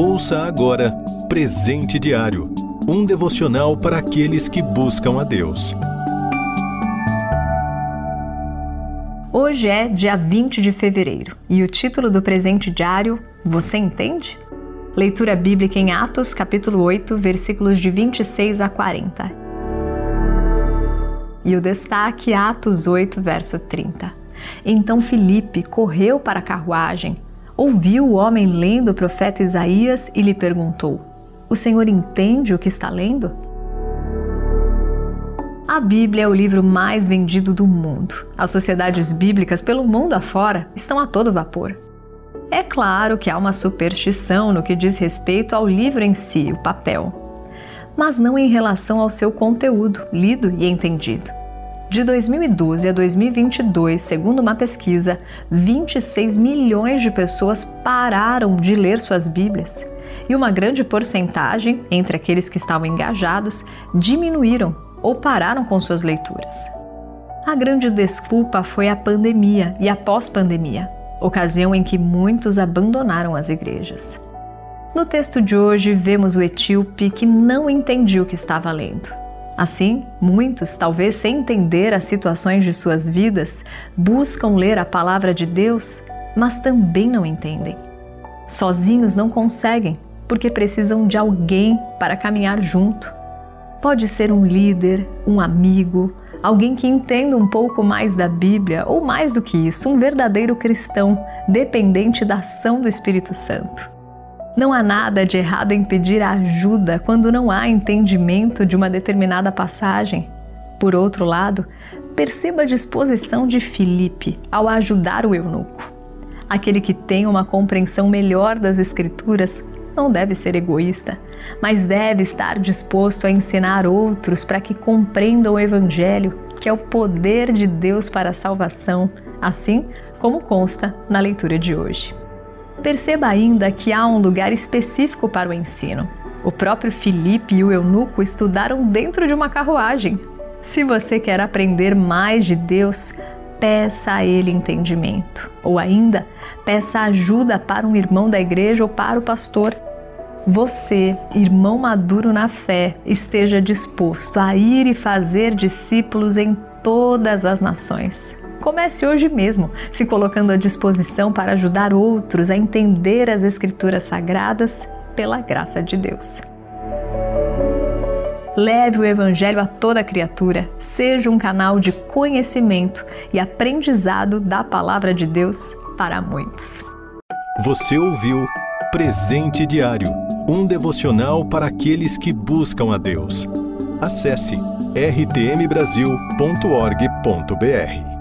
Ouça agora Presente Diário um devocional para aqueles que buscam a Deus. Hoje é dia 20 de fevereiro e o título do presente diário, você entende? Leitura bíblica em Atos, capítulo 8, versículos de 26 a 40. E o destaque Atos 8, verso 30. Então Filipe correu para a carruagem, ouviu o homem lendo o profeta Isaías e lhe perguntou: O senhor entende o que está lendo? A Bíblia é o livro mais vendido do mundo. As sociedades bíblicas pelo mundo afora estão a todo vapor. É claro que há uma superstição no que diz respeito ao livro em si, o papel, mas não em relação ao seu conteúdo, lido e entendido. De 2012 a 2022, segundo uma pesquisa, 26 milhões de pessoas pararam de ler suas Bíblias e uma grande porcentagem, entre aqueles que estavam engajados, diminuíram ou pararam com suas leituras. A grande desculpa foi a pandemia e a pós-pandemia, ocasião em que muitos abandonaram as igrejas. No texto de hoje, vemos o etíope que não entendia o que estava lendo Assim, muitos, talvez sem entender as situações de suas vidas, buscam ler a palavra de Deus, mas também não entendem. Sozinhos não conseguem, porque precisam de alguém para caminhar junto. Pode ser um líder, um amigo, alguém que entenda um pouco mais da Bíblia ou mais do que isso, um verdadeiro cristão, dependente da ação do Espírito Santo. Não há nada de errado em pedir ajuda quando não há entendimento de uma determinada passagem. Por outro lado, perceba a disposição de Filipe ao ajudar o eunuco. Aquele que tem uma compreensão melhor das Escrituras não deve ser egoísta, mas deve estar disposto a ensinar outros para que compreendam o Evangelho, que é o poder de Deus para a salvação, assim como consta na leitura de hoje. Perceba ainda que há um lugar específico para o ensino. O próprio Filipe e o eunuco estudaram dentro de uma carruagem. Se você quer aprender mais de Deus, peça a Ele entendimento. Ou ainda, peça ajuda para um irmão da igreja ou para o pastor. Você, irmão maduro na fé, esteja disposto a ir e fazer discípulos em todas as nações. Comece hoje mesmo, se colocando à disposição para ajudar outros a entender as Escrituras Sagradas pela graça de Deus. Leve o Evangelho a toda criatura, seja um canal de conhecimento e aprendizado da Palavra de Deus para muitos. Você ouviu Presente Diário um devocional para aqueles que buscam a Deus. Acesse rtmbrasil.org.br.